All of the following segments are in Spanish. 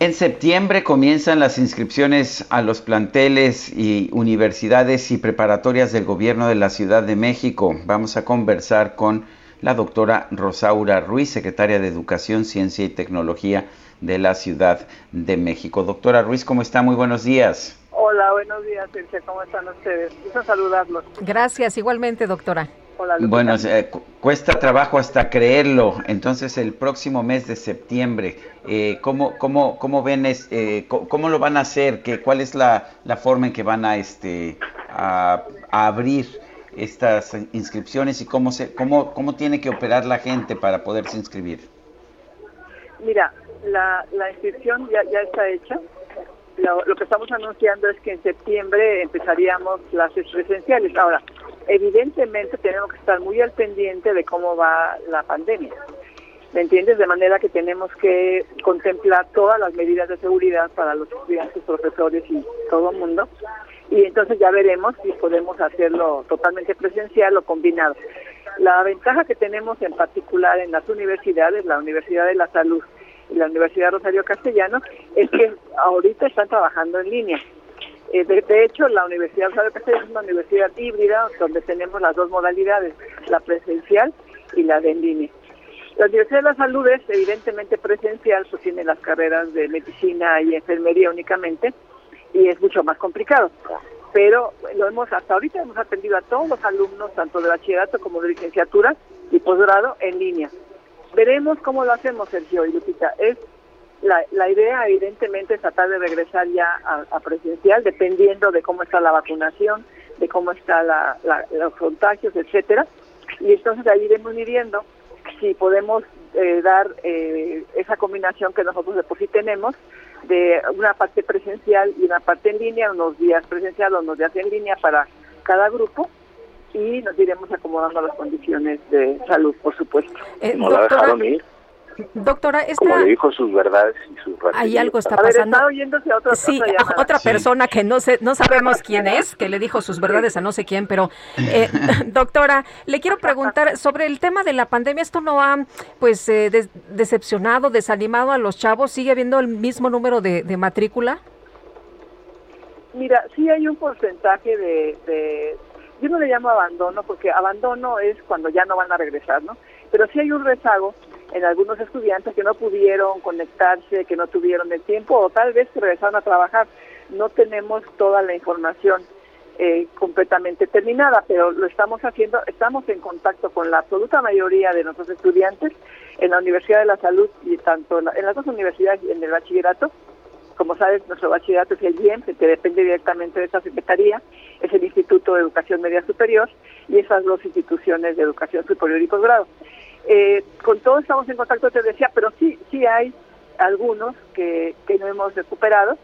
En septiembre comienzan las inscripciones a los planteles y universidades y preparatorias del gobierno de la Ciudad de México. Vamos a conversar con la doctora Rosaura Ruiz, secretaria de Educación, Ciencia y Tecnología de la Ciudad de México. Doctora Ruiz, ¿cómo está? Muy buenos días. Hola, buenos días, Circe. ¿Cómo están ustedes? Quiero saludarlos. Gracias, igualmente, doctora. Bueno, eh, cuesta trabajo hasta creerlo. Entonces, el próximo mes de septiembre, eh, ¿cómo, cómo, cómo ven, eh, cómo lo van a hacer? ¿Qué, ¿Cuál es la, la, forma en que van a, este, a, a abrir estas inscripciones y cómo, se, cómo, cómo tiene que operar la gente para poderse inscribir? Mira, la, la inscripción ya, ya está hecha. Lo, lo, que estamos anunciando es que en septiembre empezaríamos clases presenciales. Ahora, evidentemente tenemos que estar muy al pendiente de cómo va la pandemia. ¿Me entiendes? De manera que tenemos que contemplar todas las medidas de seguridad para los estudiantes, profesores y todo el mundo. Y entonces ya veremos si podemos hacerlo totalmente presencial o combinado. La ventaja que tenemos en particular en las universidades, la Universidad de la Salud y la Universidad Rosario Castellano, es que ahorita están trabajando en línea. Eh, de, hecho, la Universidad Castellano es una universidad híbrida donde tenemos las dos modalidades, la presencial y la de en línea. La Universidad de la Salud es evidentemente presencial, sostiene las carreras de medicina y enfermería únicamente, y es mucho más complicado. Pero lo hemos hasta ahorita hemos atendido a todos los alumnos, tanto de bachillerato como de licenciatura y posgrado, en línea. Veremos cómo lo hacemos, Sergio y Lupita. Es la, la idea, evidentemente, es tratar de regresar ya a, presencial, dependiendo de cómo está la vacunación, de cómo están la, los contagios, etcétera. Y entonces ahí iremos midiendo si podemos eh, dar eh, esa combinación que nosotros de por sí tenemos de una parte presencial y una parte en línea, unos días presencial, unos días en línea para cada grupo y nos iremos acomodando las condiciones de salud, por supuesto. Eh, ¿No la dejaron ir? Doctora, esta... como le dijo sus verdades y sus Hay algo está pasando. A está otra, sí, otra, persona que no sé, no sabemos quién es, que le dijo sus verdades a no sé quién, pero eh, doctora, le quiero preguntar sobre el tema de la pandemia. Esto no ha, pues, eh, decepcionado, desanimado a los chavos. Sigue habiendo el mismo número de, matrícula. Mira, sí hay un porcentaje de, de, yo no le llamo abandono, porque abandono es cuando ya no van a regresar, ¿no? Pero sí hay un rezago en algunos estudiantes que no pudieron conectarse, que no tuvieron el tiempo o tal vez que regresaron a trabajar. No tenemos toda la información eh, completamente terminada, pero lo estamos haciendo, estamos en contacto con la absoluta mayoría de nuestros estudiantes en la Universidad de la Salud y tanto en, las dos universidades y en el bachillerato. Como sabes, nuestro bachillerato es el IEM, que depende directamente de esta secretaría, es el Instituto de Educación Media Superior y esas dos instituciones de educación superior y posgrado. Eh, con todos estamos en contacto, te decía, pero sí, sí hay algunos que, que no hemos recuperado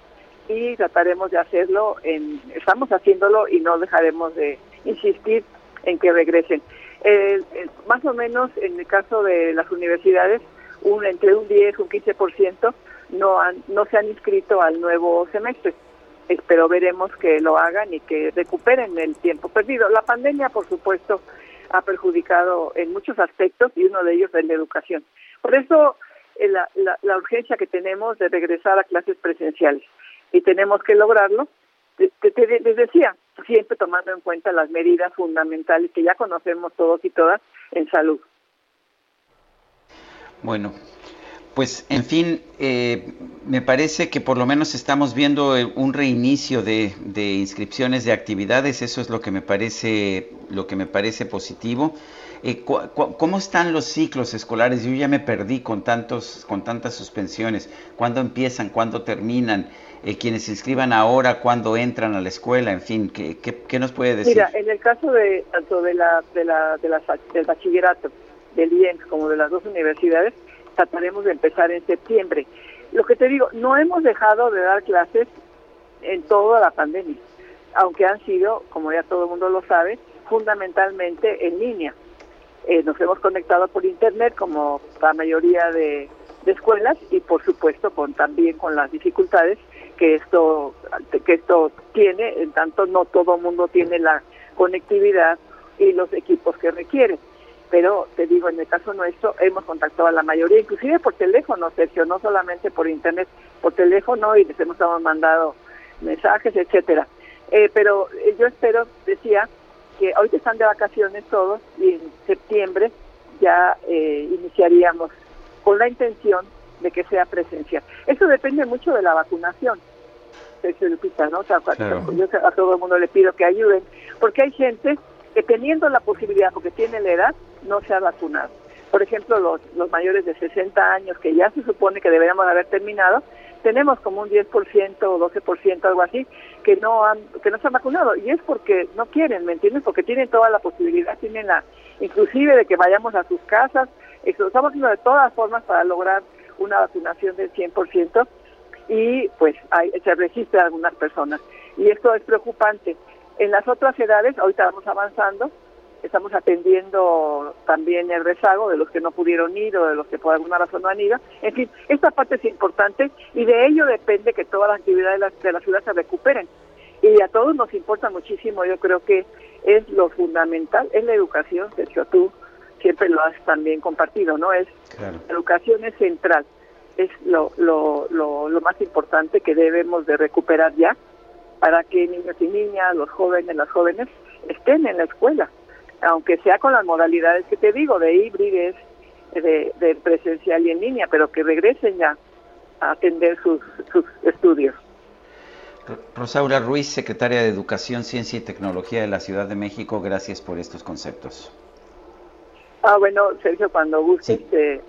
y trataremos de hacerlo, en, estamos haciéndolo y no dejaremos de insistir en que regresen. más o menos en el caso de las universidades, un, entre un 10 y un 15% no, han, no se han inscrito al nuevo semestre. Pero veremos que lo hagan y que recuperen el tiempo perdido. La pandemia, por supuesto, ha perjudicado en muchos aspectos y uno de ellos es la educación. Por eso eh, la, urgencia que tenemos de regresar a clases presenciales y tenemos que lograrlo. Les decía, siempre tomando en cuenta las medidas fundamentales que ya conocemos todos y todas en salud. Bueno, pues en fin, eh, me parece que por lo menos estamos viendo eh, un reinicio de, inscripciones de actividades, eso es lo que me parece, lo que me parece positivo. Eh, ¿Cómo están los ciclos escolares? Yo ya me perdí con tantos, con tantas suspensiones. ¿Cuándo empiezan? ¿Cuándo terminan? quienes se inscriban ahora, ¿cuándo entran a la escuela? En fin, ¿qué, nos puede decir? Mira, en el caso de tanto de la, de la, de la del bachillerato, del IENS, como de las dos universidades, trataremos de empezar en septiembre. Lo que te digo, no hemos dejado de dar clases en toda la pandemia. aunque han sido, como ya todo el mundo lo sabe, fundamentalmente en línea. Eh, nos hemos conectado por internet como la mayoría de, escuelas y por supuesto con también con las dificultades que esto que esto tiene en tanto no todo el mundo tiene la conectividad y los equipos que requieren pero te digo en el caso nuestro hemos contactado a la mayoría inclusive por teléfono Sergio no solamente por internet por teléfono y les hemos mandado mensajes etcétera eh, pero eh, yo espero decía que hoy están de vacaciones todos y en septiembre ya eh, iniciaríamos con la intención de que sea presencial. Eso depende mucho de la vacunación. ¿no? O sea, yo a todo el mundo le pido que ayuden, porque hay gente que teniendo la posibilidad, porque tiene la edad, no se ha vacunado. Por ejemplo, los, mayores de 60 años, que ya se supone que deberíamos haber terminado, tenemos como un 10% o 12%, algo así, que no han que no se han vacunado y es porque no quieren, ¿me entiendes? Porque tienen toda la posibilidad, tienen la inclusive de que vayamos a sus casas, eso estamos haciendo de todas formas para lograr una vacunación del 100% y pues hay, se registran algunas personas y esto es preocupante. En las otras edades, ahorita vamos avanzando, estamos atendiendo también el rezago de los que no pudieron ir o de los que por alguna razón no han ido. En fin, esta parte es importante y de ello depende que todas las actividades de la, de la ciudad se recuperen. Y a todos nos importa muchísimo, yo creo que es lo fundamental, es la educación, de hecho tú siempre lo has también compartido, ¿no? Es la educación es central, es lo, lo, lo, lo más importante que debemos de recuperar ya para que niños y niñas, los jóvenes, las jóvenes estén en la escuela aunque sea con las modalidades que te digo, de híbrides, de, presencial y en línea, pero que regresen ya a atender sus, sus estudios. Rosaura Ruiz, secretaria de Educación, Ciencia y Tecnología de la Ciudad de México, gracias por estos conceptos. Ah, bueno, Sergio, cuando gustes te,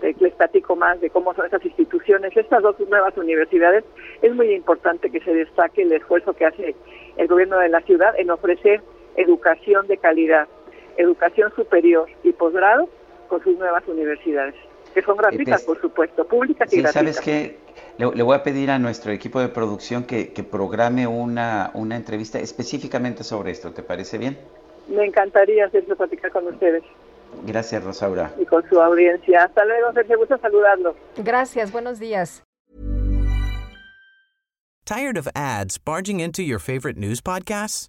les platico más de cómo son esas instituciones. Estas dos nuevas universidades, es muy importante que se destaque el esfuerzo que hace el gobierno de la ciudad en ofrecer educación de calidad, educación superior y posgrado con sus nuevas universidades, que son gratuitas, por supuesto, públicas y gratuitas. ¿Sabes qué? Le, voy a pedir a nuestro equipo de producción que, programe una, una entrevista específicamente sobre esto, ¿te parece bien? Me encantaría hacerlo platicar con ustedes. Gracias, Rosaura. Y con su audiencia. Hasta luego, Sergio. Gusto saludarlo. Gracias, buenos días. ¿Tired of ads barging into your favorite news podcasts?